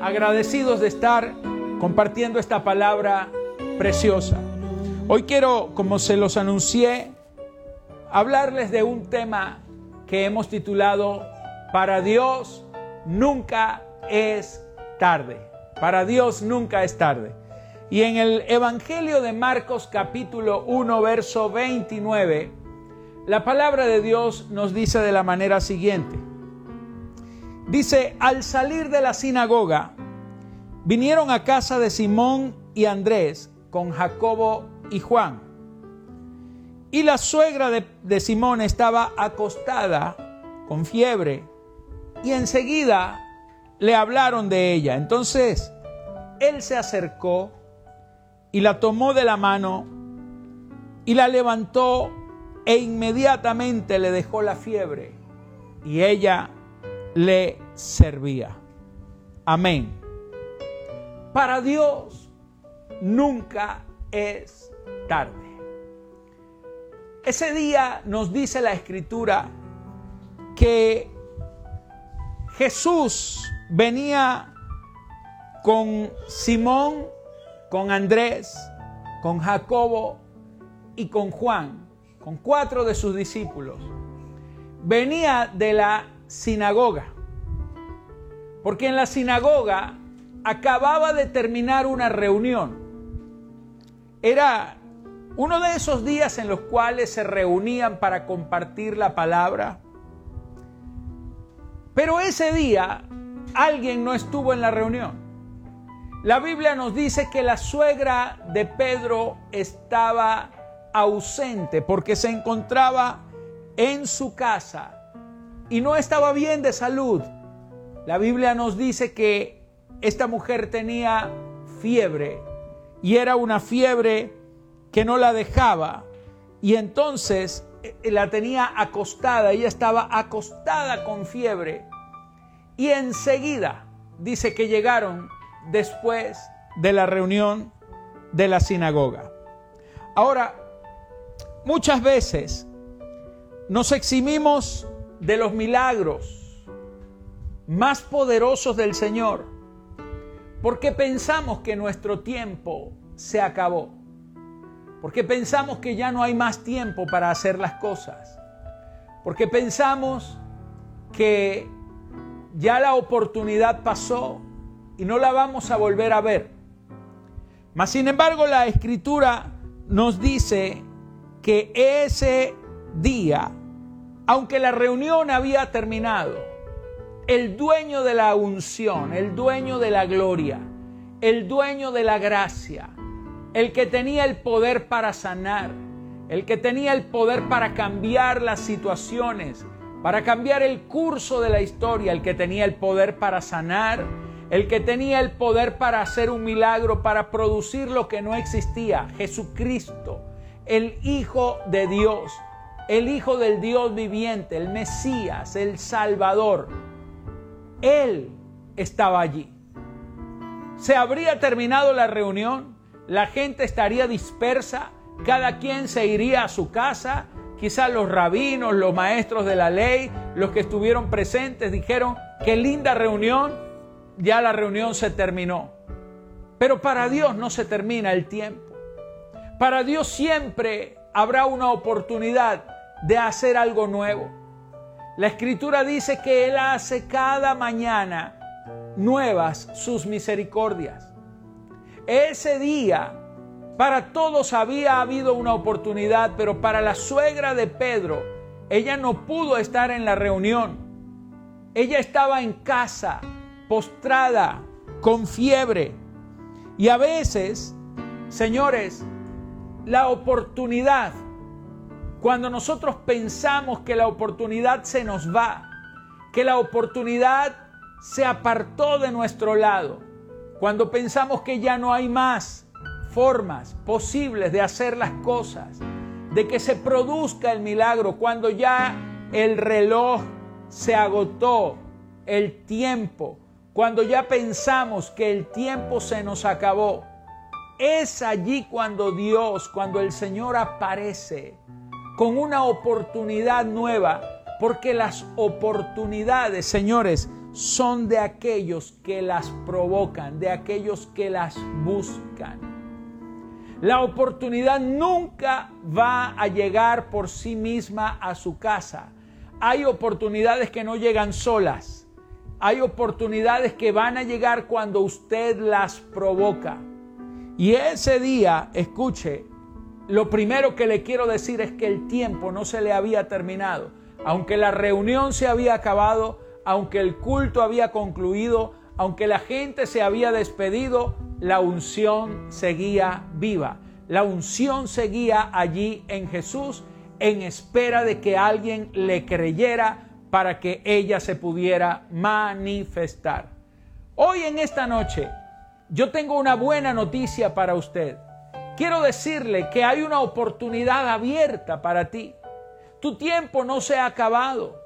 agradecidos de estar compartiendo esta palabra preciosa. Hoy quiero, como se los anuncié, hablarles de un tema que hemos titulado Para Dios nunca es tarde. Para Dios nunca es tarde. Y en el Evangelio de Marcos capítulo 1, verso 29, la palabra de Dios nos dice de la manera siguiente. Dice, al salir de la sinagoga, vinieron a casa de Simón y Andrés con Jacobo y Juan. Y la suegra de, de, Simón estaba acostada con fiebre y enseguida le hablaron de ella. Entonces él se acercó y la tomó de la mano y la levantó e inmediatamente le dejó la fiebre y ella le servía. Amén. Para Dios nunca es tarde. Ese día nos dice la escritura que Jesús venía con Simón, con Andrés, con Jacobo y con Juan, con cuatro de sus discípulos. Venía de la sinagoga. Porque en la sinagoga acababa de terminar una reunión. Era uno de esos días en los cuales se reunían para compartir la palabra. Pero ese día alguien no estuvo en la reunión. La Biblia nos dice que la suegra de Pedro estaba ausente porque se encontraba en su casa y no estaba bien de salud. La Biblia nos dice que esta mujer tenía fiebre y era una fiebre que no la dejaba y entonces eh, la tenía acostada, ella estaba acostada con fiebre y enseguida dice que llegaron después de la reunión de la sinagoga. Ahora, muchas veces nos eximimos de los milagros más poderosos del Señor, porque pensamos que nuestro tiempo se acabó, porque pensamos que ya no hay más tiempo para hacer las cosas, porque pensamos que ya la oportunidad pasó y no la vamos a volver a ver. Mas sin embargo la escritura nos dice que ese día aunque la reunión había terminado, el dueño de la unción, el dueño de la gloria, el dueño de la gracia, el que tenía el poder para sanar, el que tenía el poder para cambiar las situaciones, para cambiar el curso de la historia, el que tenía el poder para sanar, el que tenía el poder para hacer un milagro, para producir lo que no existía, Jesucristo, el Hijo de Dios, el Hijo del Dios viviente, el Mesías, el Salvador. Él estaba allí. Se habría terminado la reunión, la gente estaría dispersa, cada quien se iría a su casa, quizás los rabinos, los maestros de la ley, los que estuvieron presentes dijeron, qué linda reunión, ya la reunión se terminó. Pero para Dios no se termina el tiempo. Para Dios siempre habrá una oportunidad de hacer algo nuevo. La escritura dice que Él hace cada mañana nuevas sus misericordias. Ese día para todos había habido una oportunidad, pero para la suegra de Pedro, ella no pudo estar en la reunión. Ella estaba en casa, postrada, con fiebre. Y a veces, señores, la oportunidad cuando nosotros pensamos que la oportunidad se nos va, que la oportunidad se apartó de nuestro lado, cuando pensamos que ya no hay más formas posibles de hacer las cosas, de que se produzca el milagro, cuando ya el reloj se agotó, el tiempo, cuando ya pensamos que el tiempo se nos acabó, es allí cuando Dios, cuando el Señor aparece con una oportunidad nueva, porque las oportunidades, señores, son de aquellos que las provocan, de aquellos que las buscan. La oportunidad nunca va a llegar por sí misma a su casa. Hay oportunidades que no llegan solas. Hay oportunidades que van a llegar cuando usted las provoca. Y ese día, escuche, lo primero que le quiero decir es que el tiempo no se le había terminado. Aunque la reunión se había acabado, aunque el culto había concluido, aunque la gente se había despedido, la unción seguía viva. La unción seguía allí en Jesús en espera de que alguien le creyera para que ella se pudiera manifestar. Hoy en esta noche yo tengo una buena noticia para usted. Quiero decirle que hay una oportunidad abierta para ti. Tu tiempo no se ha acabado.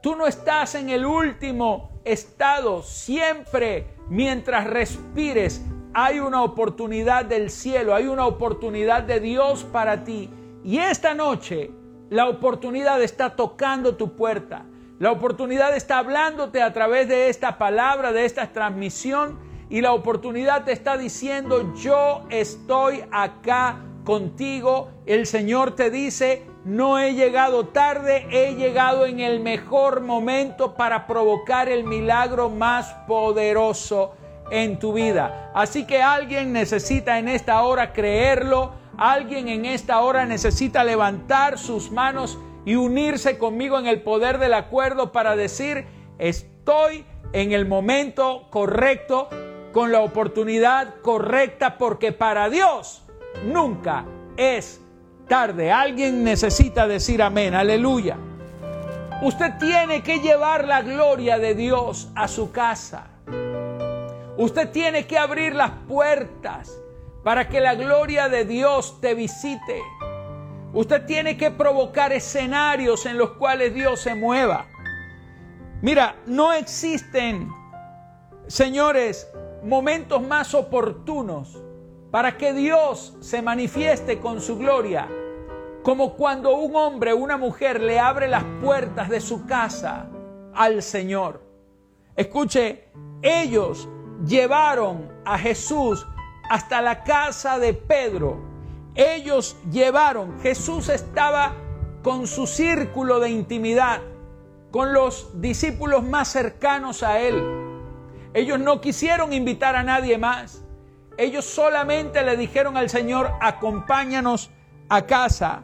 Tú no estás en el último estado. Siempre mientras respires hay una oportunidad del cielo, hay una oportunidad de Dios para ti. Y esta noche la oportunidad está tocando tu puerta. La oportunidad está hablándote a través de esta palabra, de esta transmisión. Y la oportunidad te está diciendo, yo estoy acá contigo. El Señor te dice, no he llegado tarde, he llegado en el mejor momento para provocar el milagro más poderoso en tu vida. Así que alguien necesita en esta hora creerlo, alguien en esta hora necesita levantar sus manos y unirse conmigo en el poder del acuerdo para decir, estoy en el momento correcto, con la oportunidad correcta, porque para Dios nunca es tarde. Alguien necesita decir amén, aleluya. Usted tiene que llevar la gloria de Dios a su casa. Usted tiene que abrir las puertas para que la gloria de Dios te visite. Usted tiene que provocar escenarios en los cuales Dios se mueva. Mira, no existen, señores, momentos más oportunos para que Dios se manifieste con su gloria, como cuando un hombre o una mujer le abre las puertas de su casa al Señor. Escuche, ellos llevaron a Jesús hasta la casa de Pedro. Ellos llevaron, Jesús estaba con su círculo de intimidad, con los discípulos más cercanos a él. Ellos no quisieron invitar a nadie más. Ellos solamente le dijeron al Señor, acompáñanos a casa,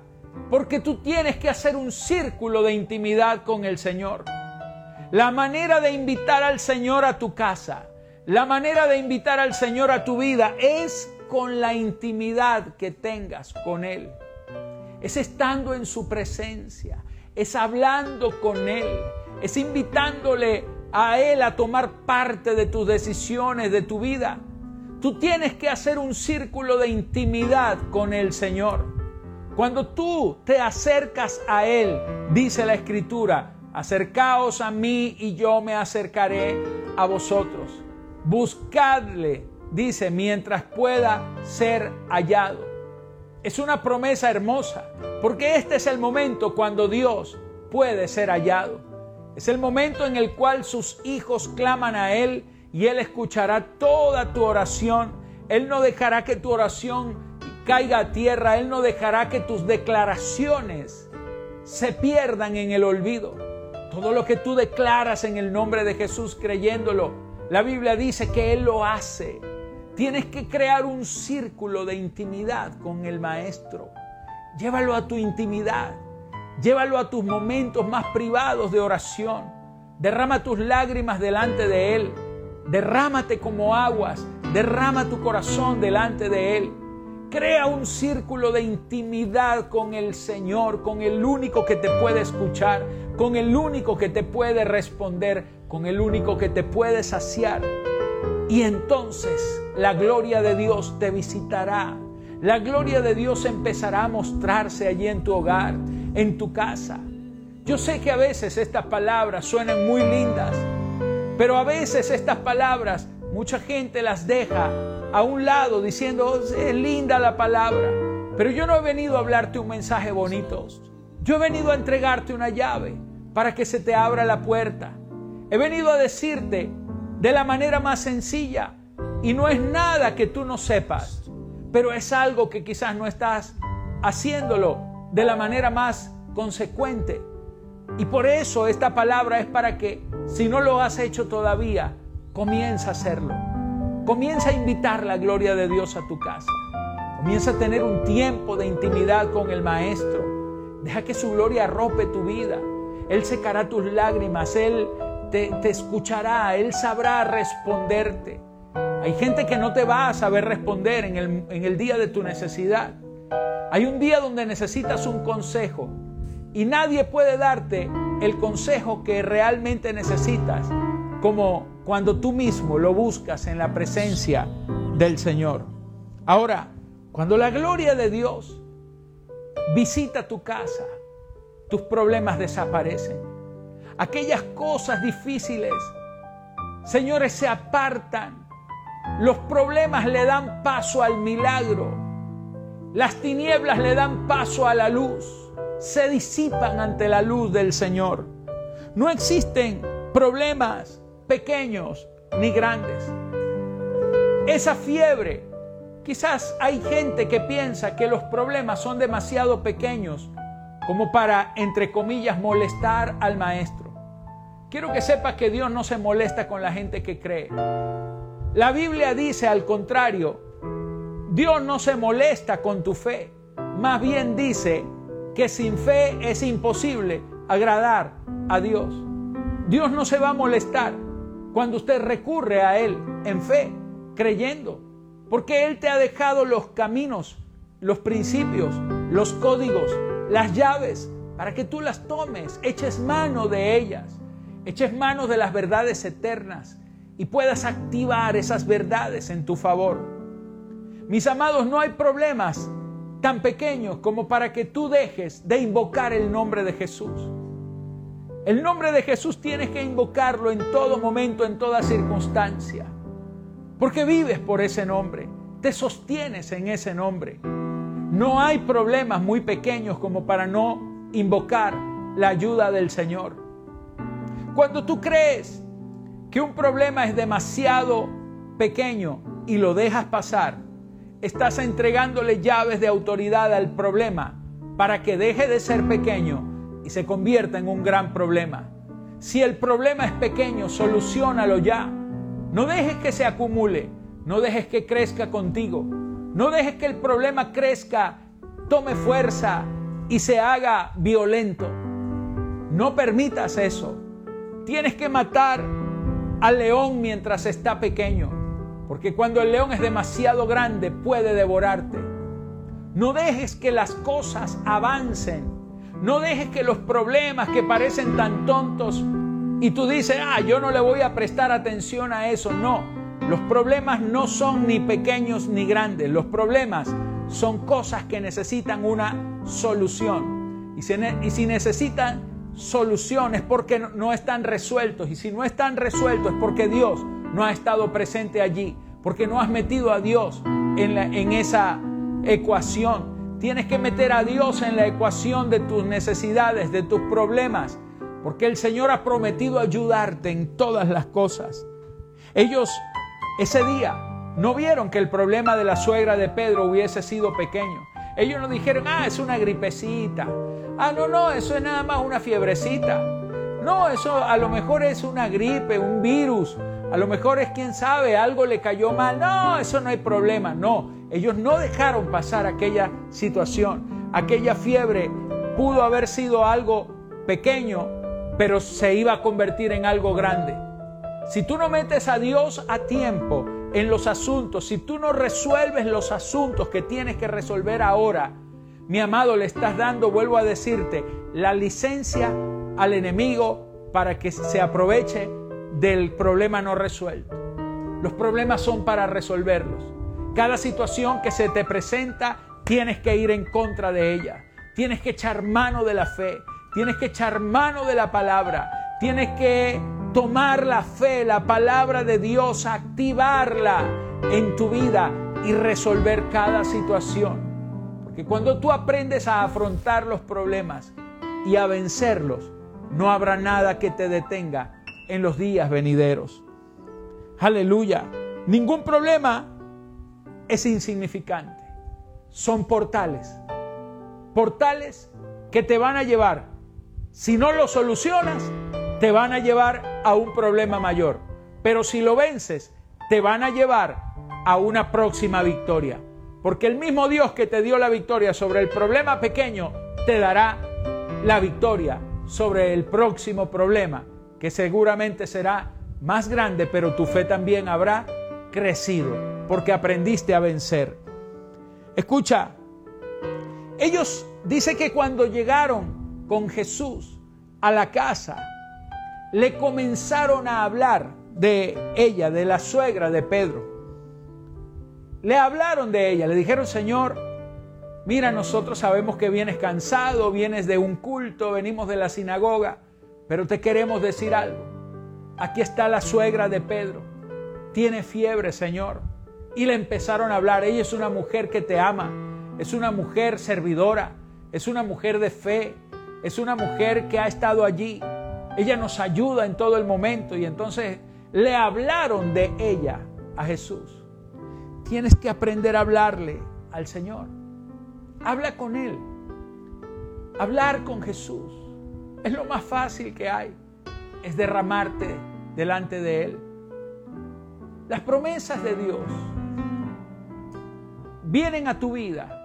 porque tú tienes que hacer un círculo de intimidad con el Señor. La manera de invitar al Señor a tu casa, la manera de invitar al Señor a tu vida es con la intimidad que tengas con Él. Es estando en su presencia, es hablando con Él, es invitándole a Él a tomar parte de tus decisiones, de tu vida. Tú tienes que hacer un círculo de intimidad con el Señor. Cuando tú te acercas a Él, dice la Escritura, acercaos a mí y yo me acercaré a vosotros. Buscadle, dice, mientras pueda ser hallado. Es una promesa hermosa, porque este es el momento cuando Dios puede ser hallado. Es el momento en el cual sus hijos claman a Él y Él escuchará toda tu oración. Él no dejará que tu oración caiga a tierra. Él no dejará que tus declaraciones se pierdan en el olvido. Todo lo que tú declaras en el nombre de Jesús creyéndolo, la Biblia dice que Él lo hace. Tienes que crear un círculo de intimidad con el Maestro. Llévalo a tu intimidad. Llévalo a tus momentos más privados de oración. Derrama tus lágrimas delante de Él. Derrámate como aguas, derrama tu corazón delante de Él. Crea un círculo de intimidad con el Señor, con el único que te puede escuchar, con el único que te puede responder, con el único que te puede saciar. Y entonces la gloria de Dios te visitará. La gloria de Dios empezará a mostrarse allí en tu hogar, en tu casa. Yo sé que a veces estas palabras suenan muy lindas, pero a veces estas palabras mucha gente las deja a un lado diciendo, oh, es linda la palabra, pero yo no he venido a hablarte un mensaje bonito. Yo he venido a entregarte una llave para que se te abra la puerta. He venido a decirte de la manera más sencilla y no es nada que tú no sepas, pero es algo que quizás no estás haciéndolo de la manera más consecuente. Y por eso esta palabra es para que, si no lo has hecho todavía, comienza a hacerlo. Comienza a invitar la gloria de Dios a tu casa. Comienza a tener un tiempo de intimidad con el Maestro. Deja que su gloria arrope tu vida. Él secará tus lágrimas, Él te, escuchará, Él sabrá responderte. Hay gente que no te va a saber responder en el, en el día de tu necesidad. Hay un día donde necesitas un consejo y nadie puede darte el consejo que realmente necesitas como cuando tú mismo lo buscas en la presencia del Señor. Ahora, cuando la gloria de Dios visita tu casa, tus problemas desaparecen. Aquellas cosas difíciles, señores, se apartan. Los problemas le dan paso al milagro. Las tinieblas le dan paso a la luz. Se disipan ante la luz del Señor. No existen problemas pequeños ni grandes. Esa fiebre, quizás hay gente que piensa que los problemas son demasiado pequeños como para, entre comillas, molestar al maestro. Quiero que sepas que Dios no se molesta con la gente que cree. La Biblia dice al contrario, Dios no se molesta con tu fe. Más bien dice que sin fe es imposible agradar a Dios. Dios no se va a molestar cuando usted recurre a Él en fe, creyendo, porque Él te ha dejado los caminos, los principios, los códigos, las llaves, para que tú las tomes, eches mano de ellas, eches mano de las verdades eternas y puedas activar esas verdades en tu favor. Mis amados, no hay problemas tan pequeños como para que tú dejes de invocar el nombre de Jesús. El nombre de Jesús tienes que invocarlo en todo momento, en toda circunstancia. Porque vives por ese nombre, te sostienes en ese nombre. No hay problemas muy pequeños como para no invocar la ayuda del Señor. Cuando tú crees que un problema es demasiado pequeño y lo dejas pasar, estás entregándole llaves de autoridad al problema para que deje de ser pequeño y se convierta en un gran problema. Si el problema es pequeño, solucionalo ya. No dejes que se acumule, no dejes que crezca contigo, no dejes que el problema crezca, tome fuerza y se haga violento. No permitas eso. Tienes que matar al león mientras está pequeño, porque cuando el león es demasiado grande puede devorarte. No dejes que las cosas avancen no dejes que los problemas que parecen tan tontos y tú dices, ah, yo no le voy a prestar atención a eso. No, los problemas no son ni pequeños ni grandes. Los problemas son cosas que necesitan una solución. Y si, necesitan solución es porque no, están resueltos. Y si no están resueltos es porque Dios no ha estado presente allí. Porque no has metido a Dios en, en esa ecuación. Tienes que meter a Dios en la ecuación de tus necesidades, de tus problemas, porque el Señor ha prometido ayudarte en todas las cosas. Ellos ese día no vieron que el problema de la suegra de Pedro hubiese sido pequeño. Ellos no dijeron, ah, es una gripecita. Ah, no, no, eso es nada más una fiebrecita. No, eso a lo mejor es una gripe, un virus. A lo mejor es, quién sabe, algo le cayó mal. No, eso no hay problema. No, ellos no dejaron pasar aquella situación. Aquella fiebre pudo haber sido algo pequeño, pero se iba a convertir en algo grande. Si tú no metes a Dios a tiempo en los asuntos, si tú no resuelves los asuntos que tienes que resolver ahora, mi amado, le estás dando, vuelvo a decirte, la licencia al enemigo para que se aproveche del problema no resuelto. Los problemas son para resolverlos. Cada situación que se te presenta, tienes que ir en contra de ella. Tienes que echar mano de la fe. Tienes que echar mano de la palabra. Tienes que tomar la fe, la palabra de Dios, activarla en tu vida y resolver cada situación. Porque cuando tú aprendes a afrontar los problemas y a vencerlos, no habrá nada que te detenga en los días venideros. Aleluya. Ningún problema es insignificante. Son portales. Portales que te van a llevar, si no lo solucionas, te van a llevar a un problema mayor. Pero si lo vences, te van a llevar a una próxima victoria. Porque el mismo Dios que te dio la victoria sobre el problema pequeño, te dará la victoria sobre el próximo problema, que seguramente será más grande, pero tu fe también habrá crecido, porque aprendiste a vencer. Escucha, ellos dice que cuando llegaron con Jesús a la casa, le comenzaron a hablar de ella, de la suegra de Pedro. Le hablaron de ella, le dijeron, Señor, mira, nosotros sabemos que vienes cansado, vienes de un culto, venimos de la sinagoga, pero te queremos decir algo. Aquí está la suegra de Pedro, tiene fiebre, Señor. Y le empezaron a hablar, ella es una mujer que te ama, es una mujer servidora, es una mujer de fe, es una mujer que ha estado allí. Ella nos ayuda en todo el momento y entonces le hablaron de ella a Jesús tienes que aprender a hablarle al Señor. Habla con Él. Hablar con Jesús es lo más fácil que hay. Es derramarte delante de Él. Las promesas de Dios vienen a tu vida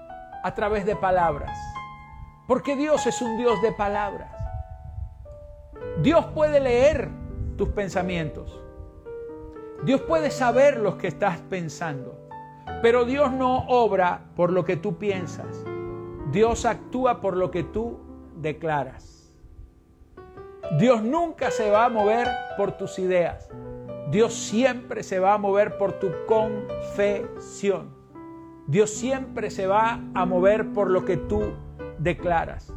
a través de palabras. Porque Dios es un Dios de palabras. Dios puede leer tus pensamientos. Dios puede saber lo que estás pensando. Pero Dios no obra por lo que tú piensas. Dios actúa por lo que tú declaras. Dios nunca se va a mover por tus ideas. Dios siempre se va a mover por tu confesión. Dios siempre se va a mover por lo que tú declaras.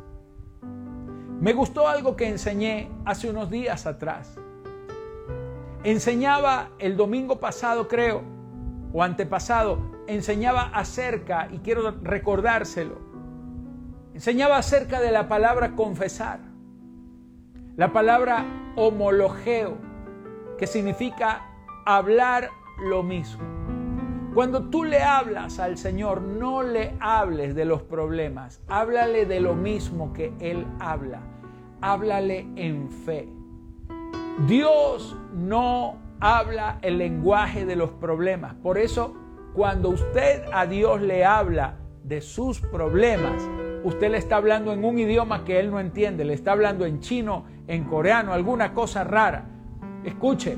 Me gustó algo que enseñé hace unos días atrás. Enseñaba el domingo pasado, creo, o antepasado enseñaba acerca, y quiero recordárselo, enseñaba acerca de la palabra confesar, la palabra homologeo, que significa hablar lo mismo. Cuando tú le hablas al Señor, no le hables de los problemas, háblale de lo mismo que Él habla, háblale en fe. Dios no habla el lenguaje de los problemas. Por eso, cuando usted a Dios le habla de sus problemas, usted le está hablando en un idioma que él no entiende, le está hablando en chino, en coreano, alguna cosa rara. Escuche,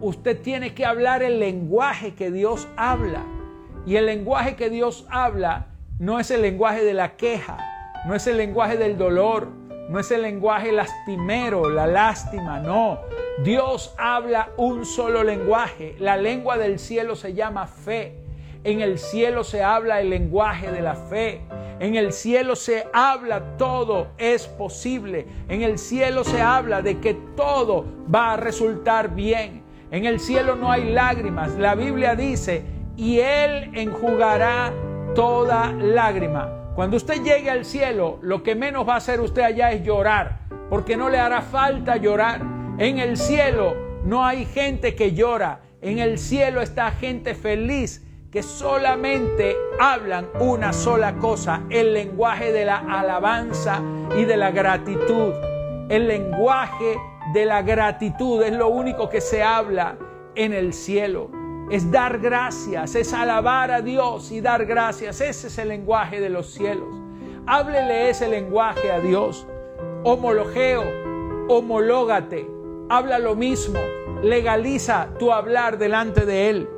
usted tiene que hablar el lenguaje que Dios habla. Y el lenguaje que Dios habla no es el lenguaje de la queja, no es el lenguaje del dolor, no es el lenguaje lastimero, la lástima, no. Dios habla un solo lenguaje. La lengua del cielo se llama fe. En el cielo se habla el lenguaje de la fe. En el cielo se habla todo es posible. En el cielo se habla de que todo va a resultar bien. En el cielo no hay lágrimas. La Biblia dice, y Él enjugará toda lágrima. Cuando usted llegue al cielo, lo que menos va a hacer usted allá es llorar, porque no le hará falta llorar. En el cielo no hay gente que llora. En el cielo está gente feliz que solamente hablan una sola cosa, el lenguaje de la alabanza y de la gratitud. El lenguaje de la gratitud es lo único que se habla en el cielo. Es dar gracias, es alabar a Dios y dar gracias. Ese es el lenguaje de los cielos. Háblele ese lenguaje a Dios. Homologeo, homológate habla lo mismo, legaliza tu hablar delante de Él.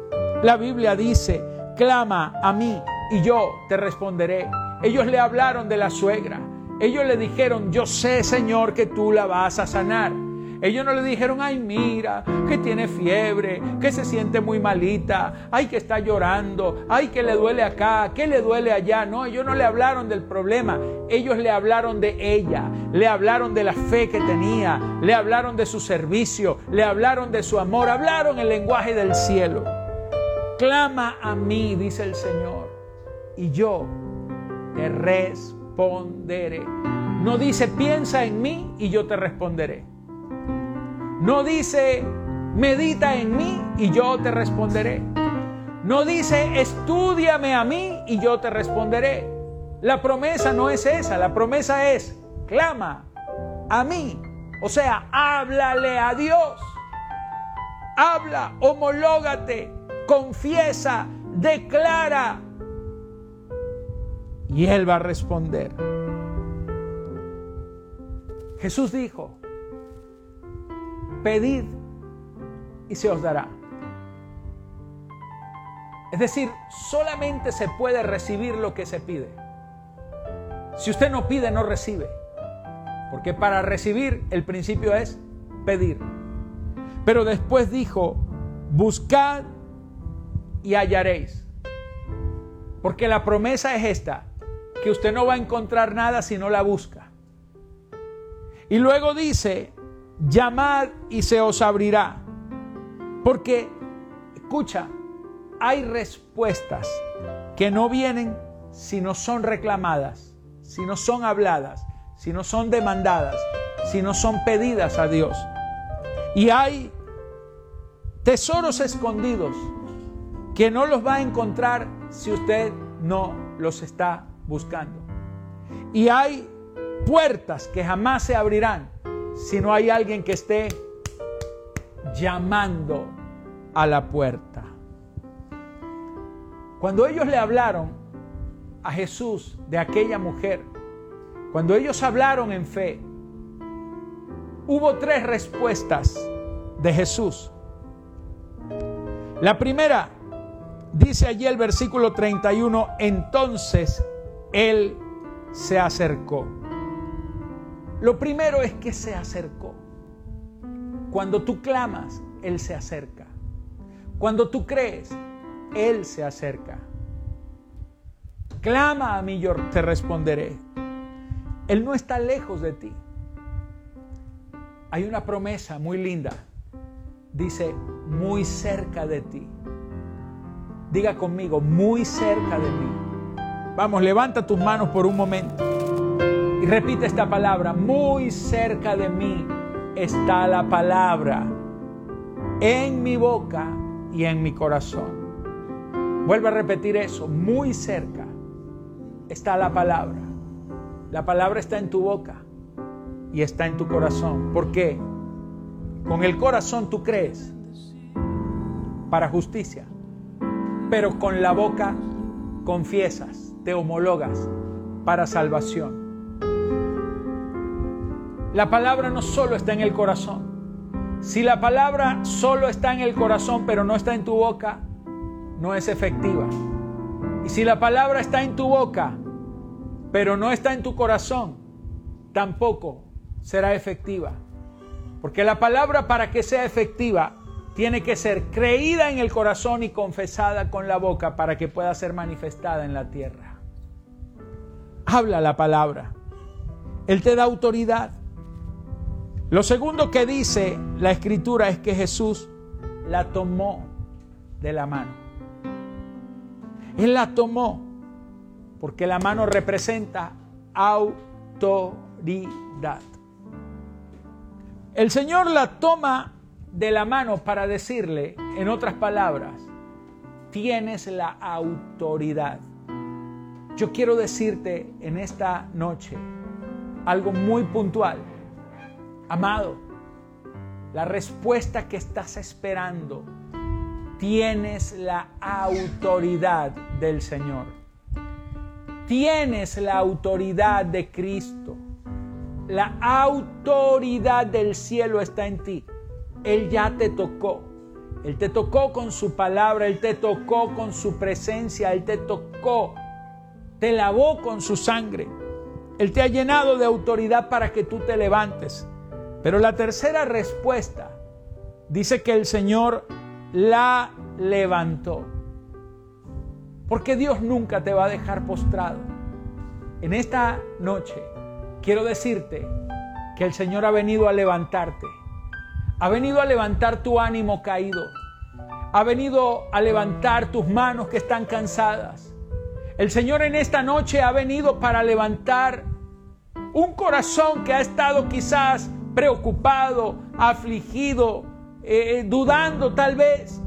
La Biblia dice, clama a mí y yo te responderé. Ellos le hablaron de la suegra. Ellos le dijeron, yo sé Señor que tú la vas a sanar. Ellos no le dijeron, ay, mira, que tiene fiebre, que se siente muy malita, ay, que está llorando, ay, que le duele acá, que le duele allá. No, ellos no le hablaron del problema, ellos le hablaron de ella, le hablaron de la fe que tenía, le hablaron de su servicio, le hablaron de su amor, hablaron el lenguaje del cielo. Clama a mí, dice el Señor, y yo te responderé. No dice piensa en mí y yo te responderé. No dice, medita en mí y yo te responderé. No dice, estudiame a mí y yo te responderé. La promesa no es esa, la promesa es, clama a mí. O sea, háblale a Dios. Habla, homológate, confiesa, declara. Y Él va a responder. Jesús dijo, pedid y se os dará. Es decir, solamente se puede recibir lo que se pide. Si usted no pide, no recibe. Porque para recibir el principio es pedir. Pero después dijo, buscad y hallaréis. Porque la promesa es esta, que usted no va a encontrar nada si no la busca. Y luego dice, llamad y se os abrirá. Porque, escucha, hay respuestas que no vienen si no son reclamadas, si no son habladas, si no son demandadas, si no son pedidas a Dios. Y hay tesoros escondidos que no los va a encontrar si usted no los está buscando. Y hay puertas que jamás se abrirán si no hay alguien que esté llamando a la puerta. Cuando ellos le hablaron a Jesús de aquella mujer, cuando ellos hablaron en fe, hubo tres respuestas de Jesús. La primera, dice allí el versículo 31, entonces Él se acercó. Lo primero es que se acercó. Cuando tú clamas, Él se acerca. Cuando tú crees, Él se acerca. Clama a mí, yo te responderé. Él no está lejos de ti. Hay una promesa muy linda. Dice, muy cerca de ti. Diga conmigo, muy cerca de mí. Vamos, levanta tus manos por un momento. Y repite esta palabra, muy cerca de mí está la palabra en mi boca y en mi corazón. Vuelve a repetir eso, muy cerca está la palabra. La palabra está en tu boca y está en tu corazón. ¿Por qué? Con el corazón tú crees para justicia, pero con la boca confiesas, te homologas para salvación. La palabra no solo está en el corazón. Si la palabra solo está en el corazón pero no está en tu boca, no es efectiva. Y si la palabra está en tu boca pero no está en tu corazón, tampoco será efectiva. Porque la palabra para que sea efectiva tiene que ser creída en el corazón y confesada con la boca para que pueda ser manifestada en la tierra. Habla la palabra. Él te da autoridad. Lo segundo que dice la escritura es que Jesús la tomó de la mano. Él la tomó porque la mano representa autoridad. El Señor la toma de la mano para decirle, en otras palabras, tienes la autoridad. Yo quiero decirte en esta noche algo muy puntual. Amado, la respuesta que estás esperando, tienes la autoridad del Señor. Tienes la autoridad de Cristo. La autoridad del cielo está en ti. Él ya te tocó. Él te tocó con su palabra, Él te tocó con su presencia, Él te tocó, te lavó con su sangre. Él te ha llenado de autoridad para que tú te levantes. Pero la tercera respuesta dice que el Señor la levantó. Porque Dios nunca te va a dejar postrado. En esta noche quiero decirte que el Señor ha venido a levantarte. Ha venido a levantar tu ánimo caído. Ha venido a levantar tus manos que están cansadas. El Señor en esta noche ha venido para levantar un corazón que ha estado quizás preocupado, afligido, eh, eh, dudando tal vez.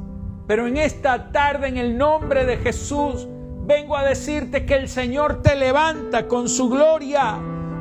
Pero en esta tarde, en el nombre de Jesús, vengo a decirte que el Señor te levanta con su gloria.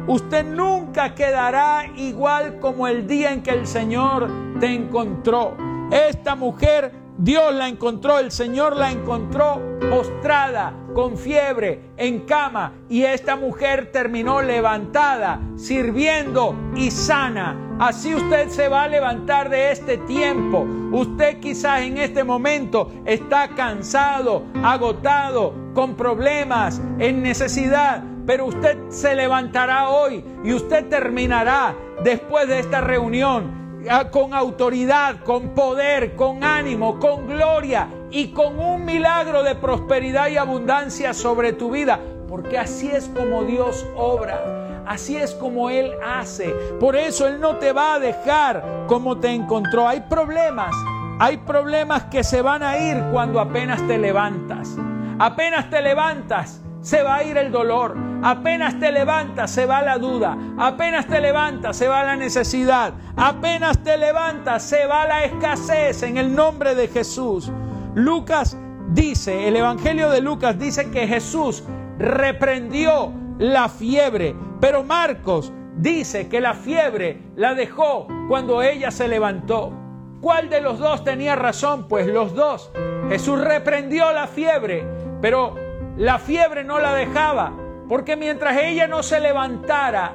Usted nunca quedará igual como el día en que el Señor te encontró. Esta mujer Dios la encontró, el Señor la encontró postrada, con fiebre, en cama, y esta mujer terminó levantada, sirviendo y sana. Así usted se va a levantar de este tiempo. Usted quizás en este momento está cansado, agotado, con problemas, en necesidad, pero usted se levantará hoy y usted terminará después de esta reunión con autoridad, con poder, con ánimo, con gloria y con un milagro de prosperidad y abundancia sobre tu vida. Porque así es como Dios obra. Así es como Él hace. Por eso Él no te va a dejar como te encontró. Hay problemas. Hay problemas que se van a ir cuando apenas te levantas. Apenas te levantas, se va a ir el dolor. Apenas te levantas, se va la duda. Apenas te levantas, se va la necesidad. Apenas te levantas, se va la escasez en el nombre de Jesús. Lucas dice, el Evangelio de Lucas dice que Jesús reprendió la fiebre, pero Marcos dice que la fiebre la dejó cuando ella se levantó. ¿Cuál de los dos tenía razón? Pues los dos. Jesús reprendió la fiebre, pero la fiebre no la dejaba, porque mientras ella no se levantara,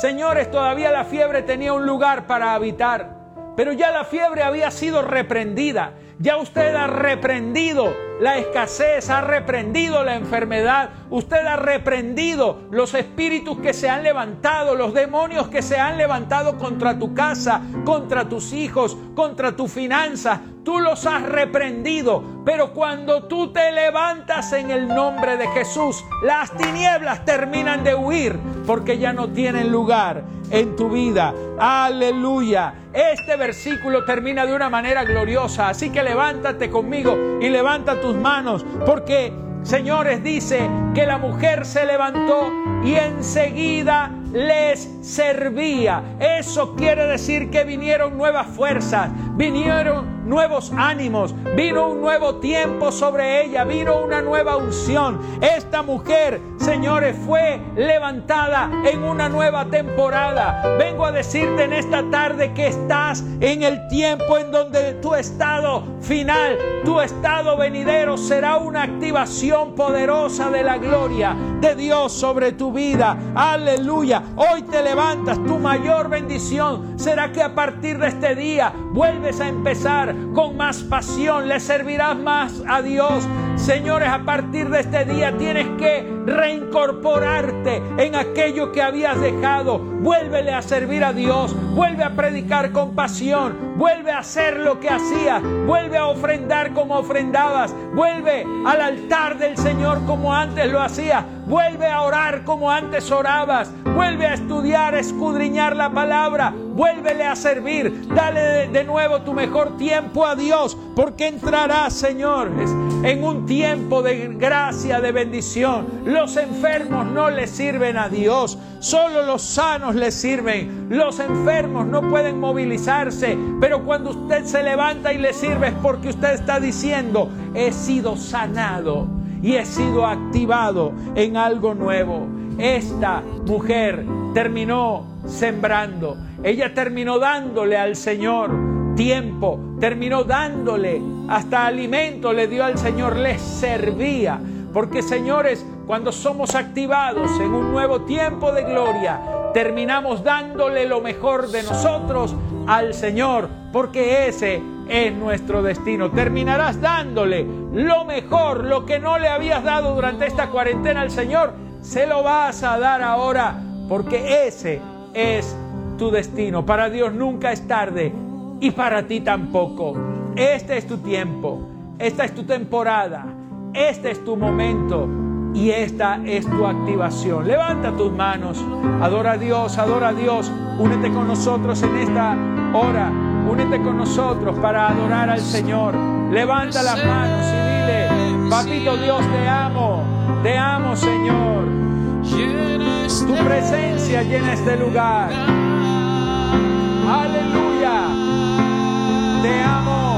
señores, todavía la fiebre tenía un lugar para habitar. Pero ya la fiebre había sido reprendida. Ya usted ha reprendido la escasez, ha reprendido la enfermedad, usted ha reprendido los espíritus que se han levantado, los demonios que se han levantado contra tu casa, contra tus hijos, contra tu finanzas. Tú los has reprendido, pero cuando tú te levantas en el nombre de Jesús, las tinieblas terminan de huir porque ya no tienen lugar en tu vida. Aleluya. Este versículo termina de una manera gloriosa, así que levántate conmigo y levanta tus manos, porque señores dice que la mujer se levantó y enseguida les servía. Eso quiere decir que vinieron nuevas fuerzas, vinieron nuevos ánimos, vino un nuevo tiempo sobre ella, vino una nueva unción. Esta mujer, señores, fue levantada en una nueva temporada. Vengo a decirte en esta tarde que estás en el tiempo en donde tu estado final, tu estado venidero será una activación poderosa de la gloria de Dios sobre tu vida. Aleluya. Hoy te levantas, tu mayor bendición será que a partir de este día vuelves a empezar con más pasión, le servirás más a Dios. Señores, a partir de este día tienes que reincorporarte en aquello que habías dejado. Vuélvele a servir a Dios, vuelve a predicar con pasión, vuelve a hacer lo que hacías, vuelve a ofrendar como ofrendabas, vuelve al altar del Señor como antes lo hacías, vuelve a orar como antes orabas, vuelve a estudiar, escudriñar la palabra, vuélvele a servir, dale de nuevo tu mejor tiempo a Dios, porque entrarás, señores, en un tiempo de gracia, de bendición. Los enfermos no le sirven a Dios, solo los sanos le sirven. Los enfermos no pueden movilizarse, pero cuando usted se levanta y le sirve es porque usted está diciendo, he sido sanado y he sido activado en algo nuevo. Esta mujer terminó sembrando, ella terminó dándole al Señor tiempo, terminó dándole hasta alimento, le dio al Señor, le servía. Porque señores, cuando somos activados en un nuevo tiempo de gloria, terminamos dándole lo mejor de nosotros al Señor, porque ese es nuestro destino. Terminarás dándole lo mejor, lo que no le habías dado durante esta cuarentena al Señor, se lo vas a dar ahora, porque ese es tu destino. Para Dios nunca es tarde y para ti tampoco. Este es tu tiempo, esta es tu temporada, este es tu momento y esta es tu activación. Levanta tus manos, adora a Dios, adora a Dios, únete con nosotros en esta hora, únete con nosotros para adorar al Señor. Levanta las manos y dile, Papito Dios, te amo, te amo Señor. Tu presencia llena este lugar. Aleluya. Te amo.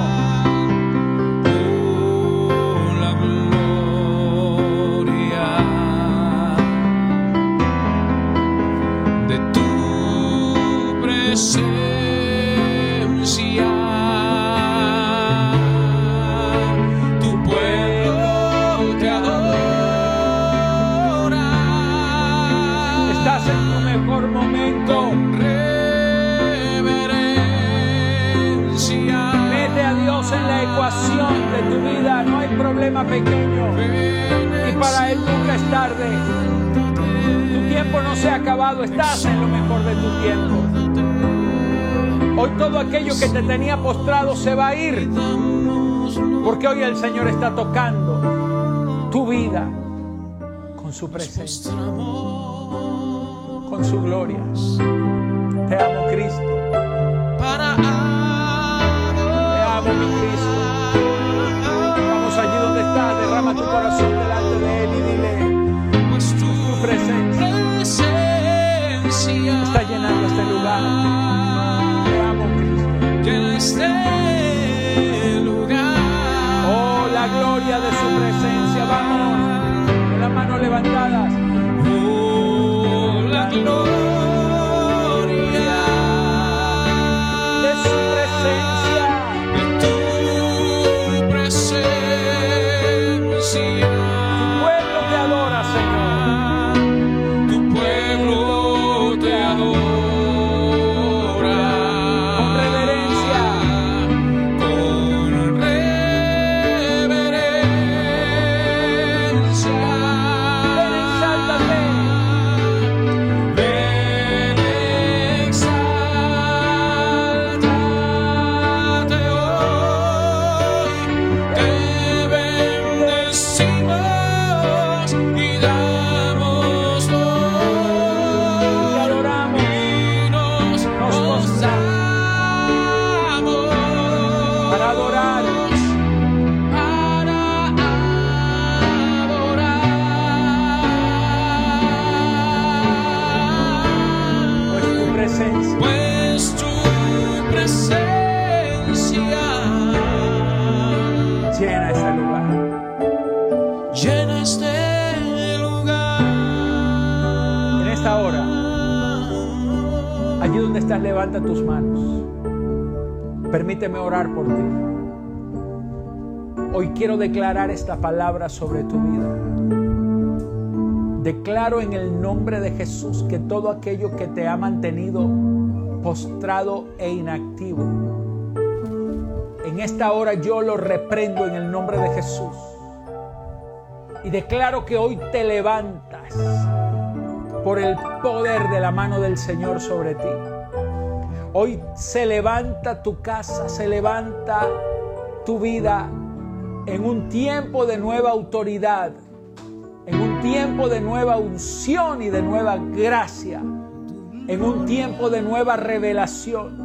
Pequeño. Y para Él nunca es tarde. Tu tiempo no se ha acabado. Estás en lo mejor de tu tiempo. Hoy todo aquello que te tenía postrado se va a ir. Porque hoy el Señor está tocando tu vida con su presencia, con su gloria. Te amo, Cristo. Tu corazón delante de Él y dile, pues tu presencia está llenando este lugar. Te amo, Cristo. Declarar esta palabra sobre tu vida. Declaro en el nombre de Jesús que todo aquello que te ha mantenido postrado e inactivo, en esta hora yo lo reprendo en el nombre de Jesús. Y declaro que hoy te levantas por el poder de la mano del Señor sobre ti. Hoy se levanta tu casa, se levanta tu vida en un tiempo de nueva autoridad, en un tiempo de nueva unción y de nueva gracia, en un tiempo de nueva revelación.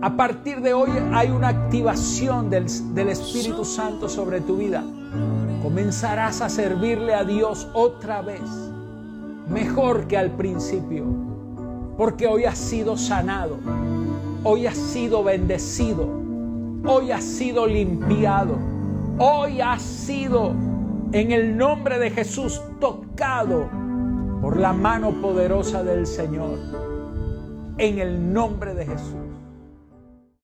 A partir de hoy hay una activación del, Espíritu Santo sobre tu vida. Comenzarás a servirle a Dios otra vez, mejor que al principio, porque hoy has sido sanado, hoy has sido bendecido, hoy has sido limpiado, hoy has sido en el nombre de Jesús tocado por la mano poderosa del Señor, en el nombre de Jesús.